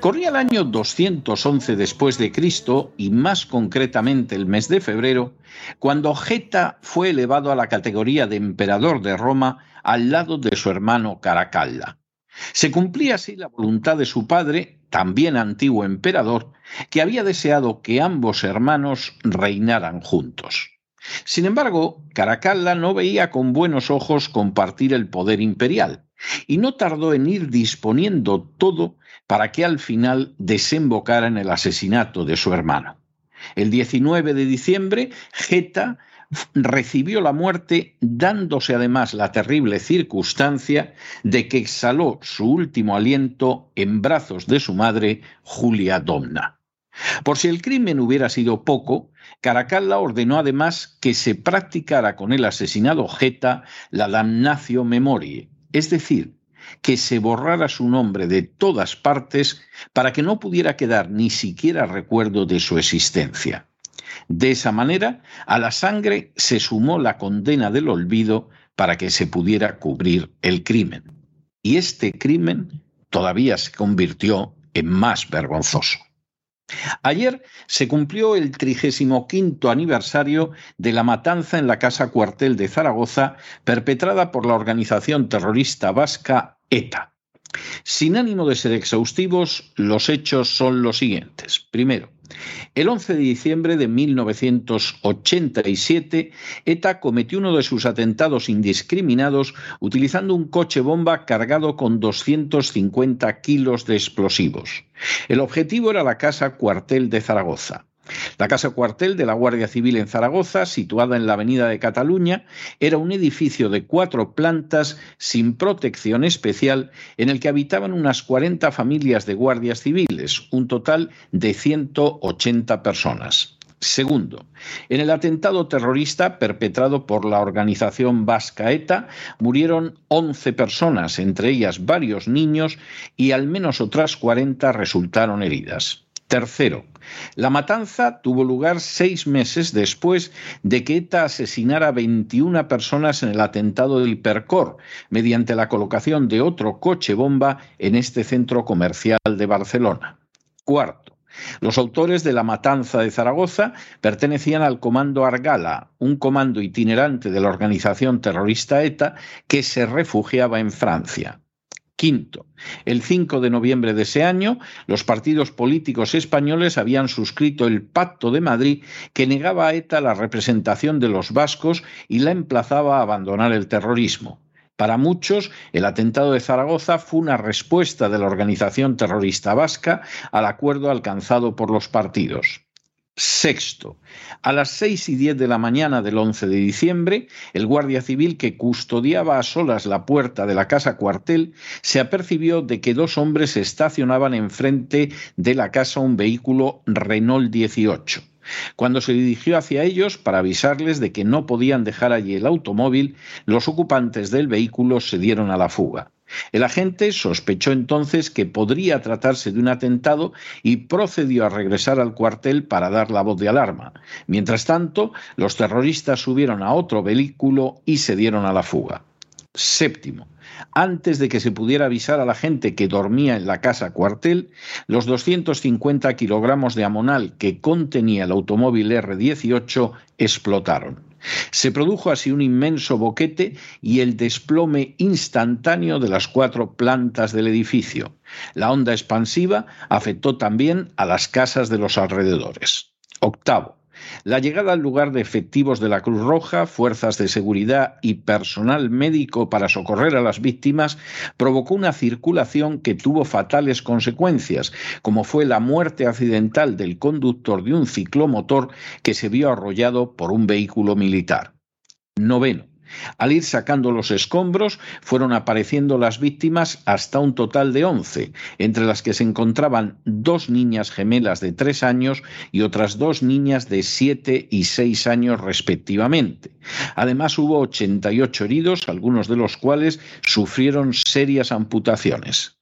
Corría el año 211 después de Cristo y más concretamente el mes de febrero, cuando Geta fue elevado a la categoría de emperador de Roma al lado de su hermano Caracalla. Se cumplía así la voluntad de su padre, también antiguo emperador, que había deseado que ambos hermanos reinaran juntos. Sin embargo, Caracalla no veía con buenos ojos compartir el poder imperial, y no tardó en ir disponiendo todo para que al final desembocara en el asesinato de su hermano. El 19 de diciembre, Geta recibió la muerte dándose además la terrible circunstancia de que exhaló su último aliento en brazos de su madre, Julia Domna. Por si el crimen hubiera sido poco, Caracalla ordenó además que se practicara con el asesinado Geta la damnatio memoriae, es decir, que se borrara su nombre de todas partes para que no pudiera quedar ni siquiera recuerdo de su existencia. De esa manera, a la sangre se sumó la condena del olvido para que se pudiera cubrir el crimen. Y este crimen todavía se convirtió en más vergonzoso. Ayer se cumplió el 35 aniversario de la matanza en la casa cuartel de Zaragoza perpetrada por la organización terrorista vasca ETA. Sin ánimo de ser exhaustivos, los hechos son los siguientes. Primero, el 11 de diciembre de 1987, ETA cometió uno de sus atentados indiscriminados utilizando un coche bomba cargado con 250 kilos de explosivos. El objetivo era la casa cuartel de Zaragoza. La casa cuartel de la Guardia Civil en Zaragoza, situada en la Avenida de Cataluña, era un edificio de cuatro plantas sin protección especial en el que habitaban unas 40 familias de guardias civiles, un total de 180 personas. Segundo, en el atentado terrorista perpetrado por la organización vasca ETA murieron 11 personas, entre ellas varios niños, y al menos otras 40 resultaron heridas. Tercero, la matanza tuvo lugar seis meses después de que ETA asesinara a 21 personas en el atentado del Hipercor, mediante la colocación de otro coche bomba en este centro comercial de Barcelona. Cuarto, los autores de la matanza de Zaragoza pertenecían al Comando Argala, un comando itinerante de la organización terrorista ETA que se refugiaba en Francia. Quinto, el 5 de noviembre de ese año, los partidos políticos españoles habían suscrito el Pacto de Madrid que negaba a ETA la representación de los vascos y la emplazaba a abandonar el terrorismo. Para muchos, el atentado de Zaragoza fue una respuesta de la organización terrorista vasca al acuerdo alcanzado por los partidos. Sexto, a las seis y diez de la mañana del 11 de diciembre, el guardia civil que custodiaba a solas la puerta de la casa cuartel se apercibió de que dos hombres estacionaban enfrente de la casa un vehículo Renault 18. Cuando se dirigió hacia ellos para avisarles de que no podían dejar allí el automóvil, los ocupantes del vehículo se dieron a la fuga. El agente sospechó entonces que podría tratarse de un atentado y procedió a regresar al cuartel para dar la voz de alarma. Mientras tanto, los terroristas subieron a otro vehículo y se dieron a la fuga. Séptimo. Antes de que se pudiera avisar a la gente que dormía en la casa cuartel, los 250 kilogramos de amonal que contenía el automóvil R-18 explotaron. Se produjo así un inmenso boquete y el desplome instantáneo de las cuatro plantas del edificio. La onda expansiva afectó también a las casas de los alrededores. Octavo. La llegada al lugar de efectivos de la Cruz Roja, fuerzas de seguridad y personal médico para socorrer a las víctimas provocó una circulación que tuvo fatales consecuencias, como fue la muerte accidental del conductor de un ciclomotor que se vio arrollado por un vehículo militar. Noveno. Al ir sacando los escombros, fueron apareciendo las víctimas hasta un total de once, entre las que se encontraban dos niñas gemelas de tres años y otras dos niñas de siete y seis años respectivamente. Además hubo 88 heridos, algunos de los cuales sufrieron serias amputaciones.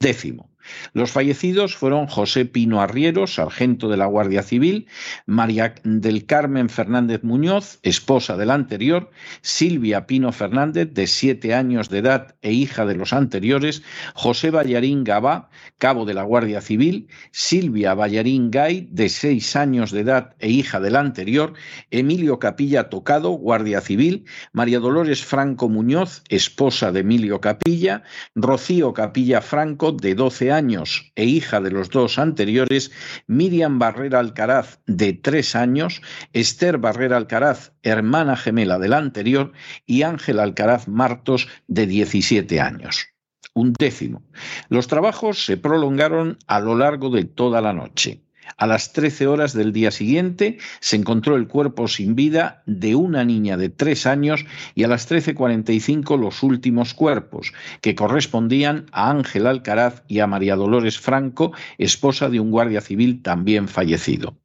Décimo. Los fallecidos fueron José Pino Arriero, sargento de la Guardia Civil, María del Carmen Fernández Muñoz, esposa del anterior, Silvia Pino Fernández, de siete años de edad e hija de los anteriores, José Ballarín Gabá, cabo de la Guardia Civil, Silvia Ballarín Gay, de seis años de edad e hija del anterior, Emilio Capilla Tocado, Guardia Civil, María Dolores Franco Muñoz, esposa de Emilio Capilla, Rocío Capilla Franco, de doce años, años e hija de los dos anteriores, Miriam Barrera Alcaraz, de tres años, Esther Barrera Alcaraz, hermana gemela del anterior, y Ángel Alcaraz Martos, de 17 años. Un décimo. Los trabajos se prolongaron a lo largo de toda la noche. A las 13 horas del día siguiente se encontró el cuerpo sin vida de una niña de tres años y a las 13.45 los últimos cuerpos, que correspondían a Ángel Alcaraz y a María Dolores Franco, esposa de un guardia civil también fallecido.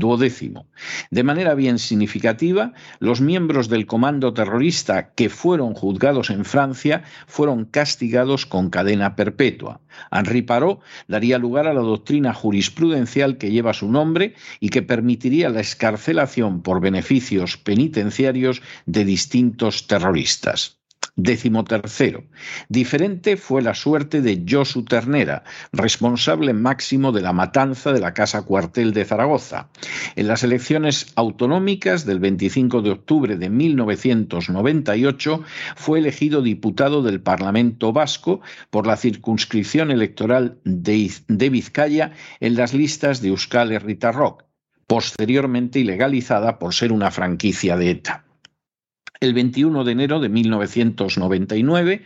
Duodécimo. De manera bien significativa, los miembros del comando terrorista que fueron juzgados en Francia fueron castigados con cadena perpetua. Henri Parot daría lugar a la doctrina jurisprudencial que lleva su nombre y que permitiría la escarcelación por beneficios penitenciarios de distintos terroristas. Décimo tercero. Diferente fue la suerte de Josu Ternera, responsable máximo de la matanza de la Casa Cuartel de Zaragoza. En las elecciones autonómicas del 25 de octubre de 1998 fue elegido diputado del Parlamento Vasco por la circunscripción electoral de, Vizcaya en las listas de Euskal Herritarrok, posteriormente ilegalizada por ser una franquicia de ETA. El 21 de enero de 1999,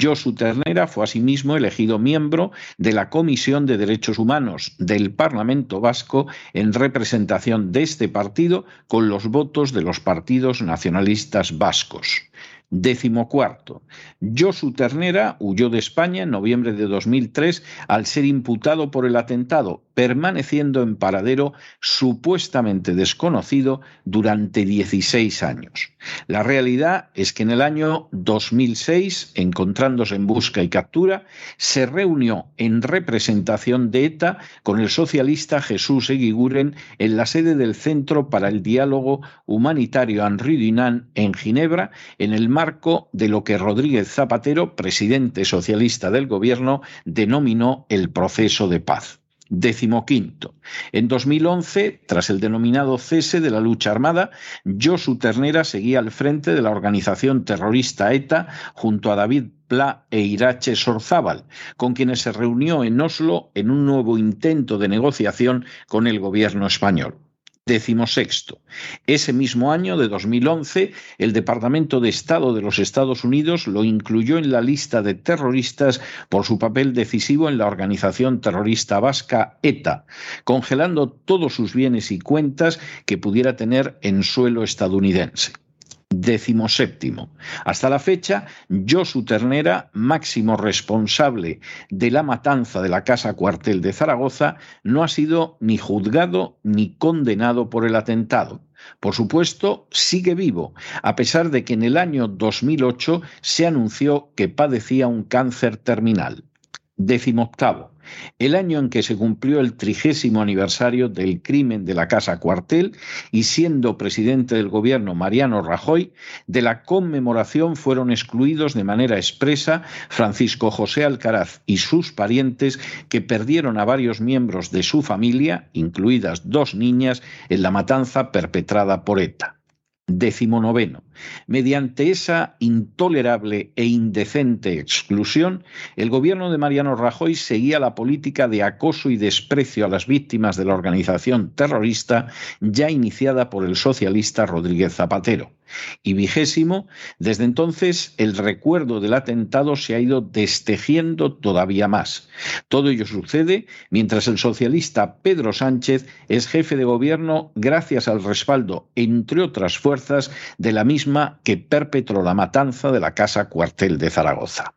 Josu Ternera fue asimismo elegido miembro de la Comisión de Derechos Humanos del Parlamento Vasco en representación de este partido con los votos de los partidos nacionalistas vascos. Décimo cuarto. Josu Ternera huyó de España en noviembre de 2003 al ser imputado por el atentado, permaneciendo en paradero supuestamente desconocido durante 16 años. La realidad es que en el año 2006, encontrándose en busca y captura, se reunió en representación de ETA con el socialista Jesús Eguiguren en la sede del Centro para el Diálogo Humanitario Henri Dunant en Ginebra, en el marco de lo que Rodríguez Zapatero, presidente socialista del gobierno, denominó el proceso de paz. Décimo quinto. En 2011, tras el denominado cese de la lucha armada, Josu Ternera seguía al frente de la organización terrorista ETA junto a David Pla e Irache Sorzábal, con quienes se reunió en Oslo en un nuevo intento de negociación con el gobierno español. Decimosexto. Ese mismo año de 2011, el Departamento de Estado de los Estados Unidos lo incluyó en la lista de terroristas por su papel decisivo en la organización terrorista vasca ETA, congelando todos sus bienes y cuentas que pudiera tener en suelo estadounidense. Séptimo. Hasta la fecha, Josu Ternera, máximo responsable de la matanza de la Casa Cuartel de Zaragoza, no ha sido ni juzgado ni condenado por el atentado. Por supuesto, sigue vivo, a pesar de que en el año 2008 se anunció que padecía un cáncer terminal. Décimo octavo el año en que se cumplió el trigésimo aniversario del crimen de la Casa Cuartel y siendo presidente del gobierno Mariano Rajoy, de la conmemoración fueron excluidos de manera expresa Francisco José Alcaraz y sus parientes que perdieron a varios miembros de su familia, incluidas dos niñas, en la matanza perpetrada por ETA. Décimo noveno. Mediante esa intolerable e indecente exclusión, el gobierno de Mariano Rajoy seguía la política de acoso y desprecio a las víctimas de la organización terrorista ya iniciada por el socialista Rodríguez Zapatero. Y vigésimo, desde entonces el recuerdo del atentado se ha ido destejiendo todavía más. Todo ello sucede mientras el socialista Pedro Sánchez es jefe de gobierno gracias al respaldo, entre otras fuerzas, de la misma que perpetró la matanza de la Casa Cuartel de Zaragoza.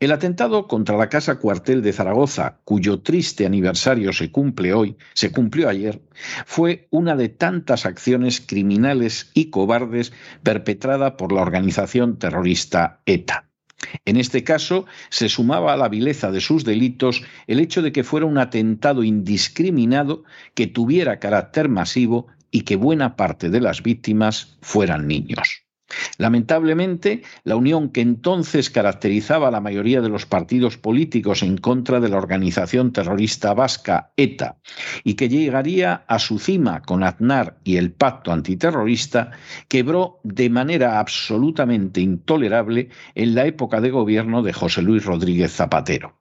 El atentado contra la Casa Cuartel de Zaragoza, cuyo triste aniversario se cumple hoy, se cumplió ayer, fue una de tantas acciones criminales y cobardes perpetrada por la organización terrorista ETA. En este caso, se sumaba a la vileza de sus delitos el hecho de que fuera un atentado indiscriminado que tuviera carácter masivo y que buena parte de las víctimas fueran niños. Lamentablemente, la unión que entonces caracterizaba a la mayoría de los partidos políticos en contra de la organización terrorista vasca ETA y que llegaría a su cima con Aznar y el pacto antiterrorista, quebró de manera absolutamente intolerable en la época de gobierno de José Luis Rodríguez Zapatero.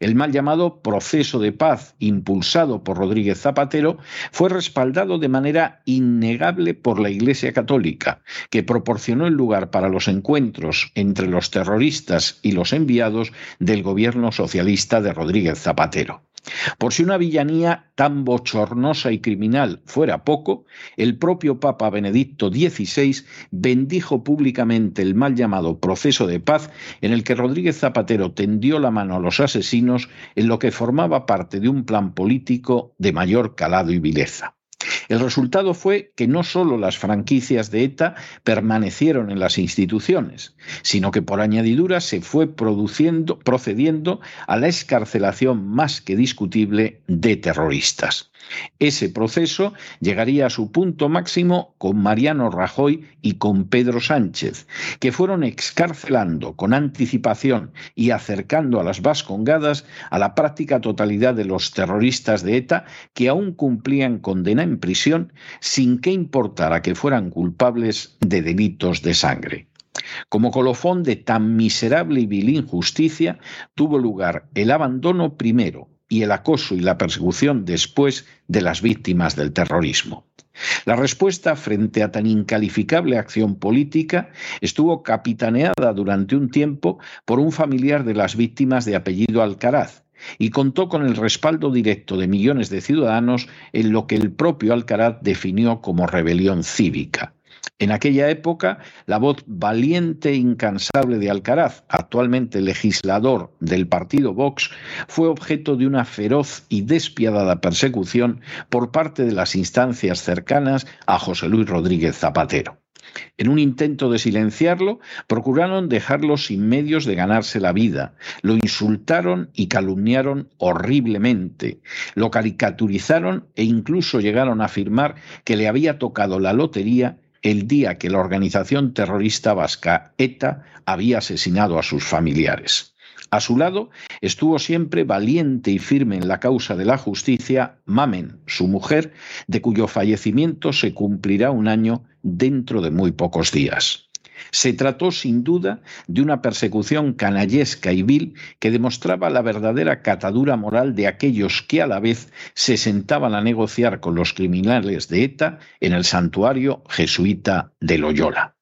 El mal llamado proceso de paz impulsado por Rodríguez Zapatero fue respaldado de manera innegable por la Iglesia Católica, que proporcionó el lugar para los encuentros entre los terroristas y los enviados del gobierno socialista de Rodríguez Zapatero. Por si una villanía tan bochornosa y criminal fuera poco, el propio Papa Benedicto XVI bendijo públicamente el mal llamado proceso de paz en el que Rodríguez Zapatero tendió la mano a los asesinos en lo que formaba parte de un plan político de mayor calado y vileza. El resultado fue que no solo las franquicias de ETA permanecieron en las instituciones, sino que por añadidura se fue produciendo, procediendo a la escarcelación más que discutible de terroristas. Ese proceso llegaría a su punto máximo con Mariano Rajoy y con Pedro Sánchez, que fueron excarcelando con anticipación y acercando a las vascongadas a la práctica totalidad de los terroristas de ETA que aún cumplían condena en prisión sin que importara que fueran culpables de delitos de sangre. Como colofón de tan miserable y vil injusticia, tuvo lugar el abandono primero y el acoso y la persecución después de las víctimas del terrorismo. La respuesta frente a tan incalificable acción política estuvo capitaneada durante un tiempo por un familiar de las víctimas de apellido Alcaraz, y contó con el respaldo directo de millones de ciudadanos en lo que el propio Alcaraz definió como rebelión cívica. En aquella época, la voz valiente e incansable de Alcaraz, actualmente legislador del partido Vox, fue objeto de una feroz y despiadada persecución por parte de las instancias cercanas a José Luis Rodríguez Zapatero. En un intento de silenciarlo, procuraron dejarlo sin medios de ganarse la vida, lo insultaron y calumniaron horriblemente, lo caricaturizaron e incluso llegaron a afirmar que le había tocado la lotería el día que la organización terrorista vasca ETA había asesinado a sus familiares. A su lado estuvo siempre valiente y firme en la causa de la justicia Mamen, su mujer, de cuyo fallecimiento se cumplirá un año dentro de muy pocos días. Se trató sin duda de una persecución canallesca y vil que demostraba la verdadera catadura moral de aquellos que a la vez se sentaban a negociar con los criminales de ETA en el santuario jesuita de Loyola.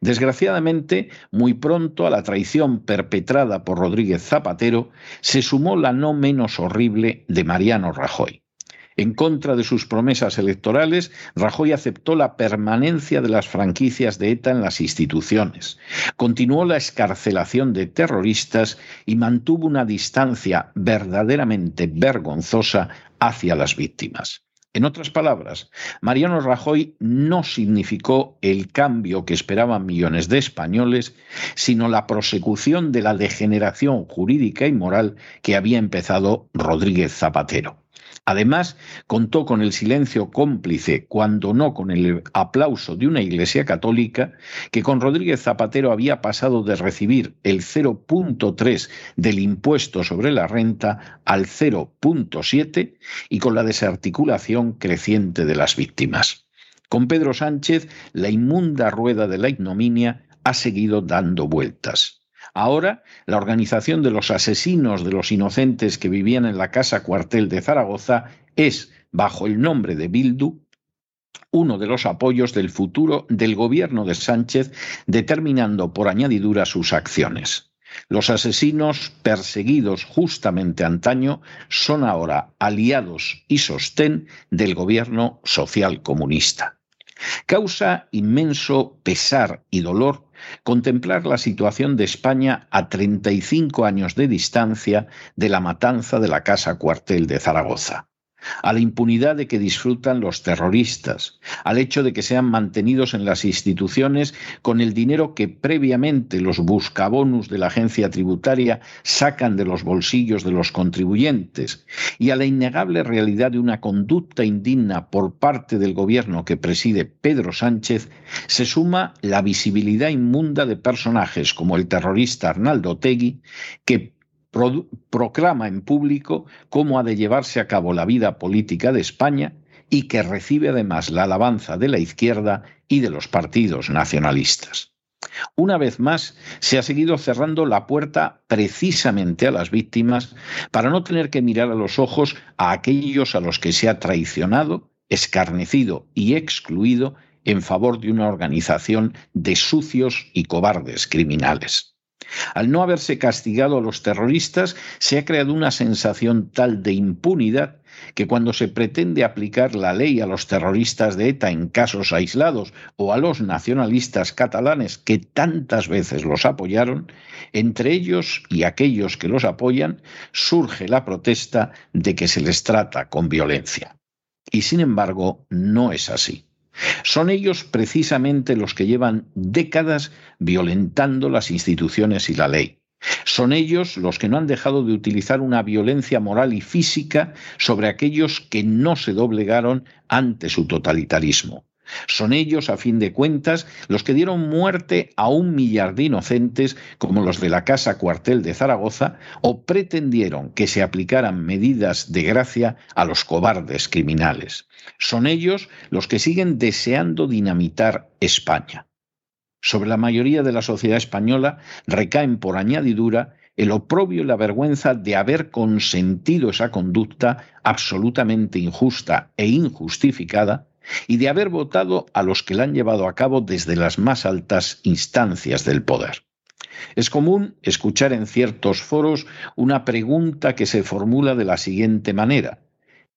Desgraciadamente, muy pronto a la traición perpetrada por Rodríguez Zapatero se sumó la no menos horrible de Mariano Rajoy. En contra de sus promesas electorales, Rajoy aceptó la permanencia de las franquicias de ETA en las instituciones, continuó la escarcelación de terroristas y mantuvo una distancia verdaderamente vergonzosa hacia las víctimas. En otras palabras, Mariano Rajoy no significó el cambio que esperaban millones de españoles, sino la prosecución de la degeneración jurídica y moral que había empezado Rodríguez Zapatero. Además, contó con el silencio cómplice, cuando no con el aplauso de una Iglesia católica, que con Rodríguez Zapatero había pasado de recibir el 0.3 del impuesto sobre la renta al 0.7 y con la desarticulación creciente de las víctimas. Con Pedro Sánchez, la inmunda rueda de la ignominia ha seguido dando vueltas. Ahora, la organización de los asesinos de los inocentes que vivían en la casa cuartel de Zaragoza es, bajo el nombre de Bildu, uno de los apoyos del futuro del gobierno de Sánchez, determinando por añadidura sus acciones. Los asesinos perseguidos justamente antaño son ahora aliados y sostén del gobierno social comunista. Causa inmenso pesar y dolor contemplar la situación de España a 35 años de distancia de la matanza de la casa cuartel de Zaragoza a la impunidad de que disfrutan los terroristas, al hecho de que sean mantenidos en las instituciones con el dinero que previamente los buscabonus de la agencia tributaria sacan de los bolsillos de los contribuyentes, y a la innegable realidad de una conducta indigna por parte del gobierno que preside Pedro Sánchez, se suma la visibilidad inmunda de personajes como el terrorista Arnaldo Tegui, que proclama en público cómo ha de llevarse a cabo la vida política de España y que recibe además la alabanza de la izquierda y de los partidos nacionalistas. Una vez más, se ha seguido cerrando la puerta precisamente a las víctimas para no tener que mirar a los ojos a aquellos a los que se ha traicionado, escarnecido y excluido en favor de una organización de sucios y cobardes criminales. Al no haberse castigado a los terroristas, se ha creado una sensación tal de impunidad que cuando se pretende aplicar la ley a los terroristas de ETA en casos aislados o a los nacionalistas catalanes que tantas veces los apoyaron, entre ellos y aquellos que los apoyan surge la protesta de que se les trata con violencia. Y sin embargo, no es así. Son ellos precisamente los que llevan décadas violentando las instituciones y la ley. Son ellos los que no han dejado de utilizar una violencia moral y física sobre aquellos que no se doblegaron ante su totalitarismo. Son ellos, a fin de cuentas, los que dieron muerte a un millar de inocentes como los de la Casa Cuartel de Zaragoza o pretendieron que se aplicaran medidas de gracia a los cobardes criminales. Son ellos los que siguen deseando dinamitar España. Sobre la mayoría de la sociedad española recaen por añadidura el oprobio y la vergüenza de haber consentido esa conducta absolutamente injusta e injustificada y de haber votado a los que la han llevado a cabo desde las más altas instancias del poder. Es común escuchar en ciertos foros una pregunta que se formula de la siguiente manera.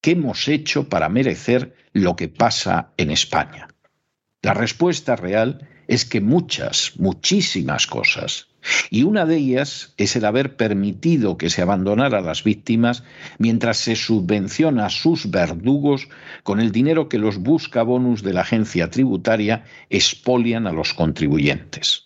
¿Qué hemos hecho para merecer lo que pasa en España? La respuesta real es que muchas, muchísimas cosas. Y una de ellas es el haber permitido que se abandonara a las víctimas mientras se subvenciona a sus verdugos con el dinero que los busca bonus de la agencia tributaria expolian a los contribuyentes.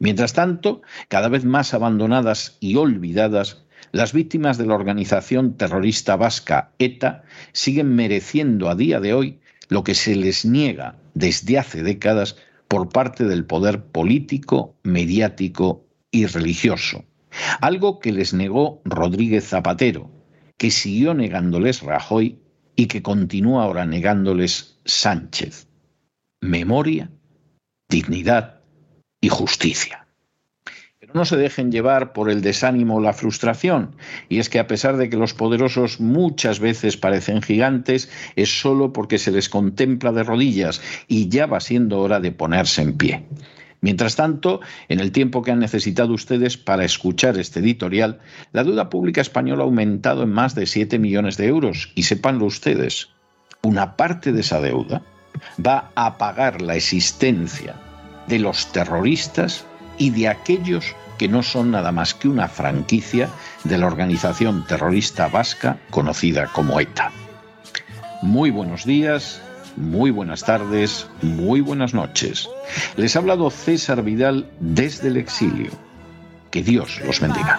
Mientras tanto, cada vez más abandonadas y olvidadas, las víctimas de la organización terrorista vasca ETA siguen mereciendo a día de hoy lo que se les niega desde hace décadas por parte del poder político, mediático y religioso, algo que les negó Rodríguez Zapatero, que siguió negándoles Rajoy y que continúa ahora negándoles Sánchez. Memoria, dignidad y justicia no se dejen llevar por el desánimo o la frustración. Y es que a pesar de que los poderosos muchas veces parecen gigantes, es solo porque se les contempla de rodillas y ya va siendo hora de ponerse en pie. Mientras tanto, en el tiempo que han necesitado ustedes para escuchar este editorial, la deuda pública española ha aumentado en más de 7 millones de euros y sépanlo ustedes, una parte de esa deuda va a pagar la existencia de los terroristas y de aquellos que no son nada más que una franquicia de la organización terrorista vasca conocida como ETA. Muy buenos días, muy buenas tardes, muy buenas noches. Les ha hablado César Vidal desde el exilio. Que Dios los bendiga.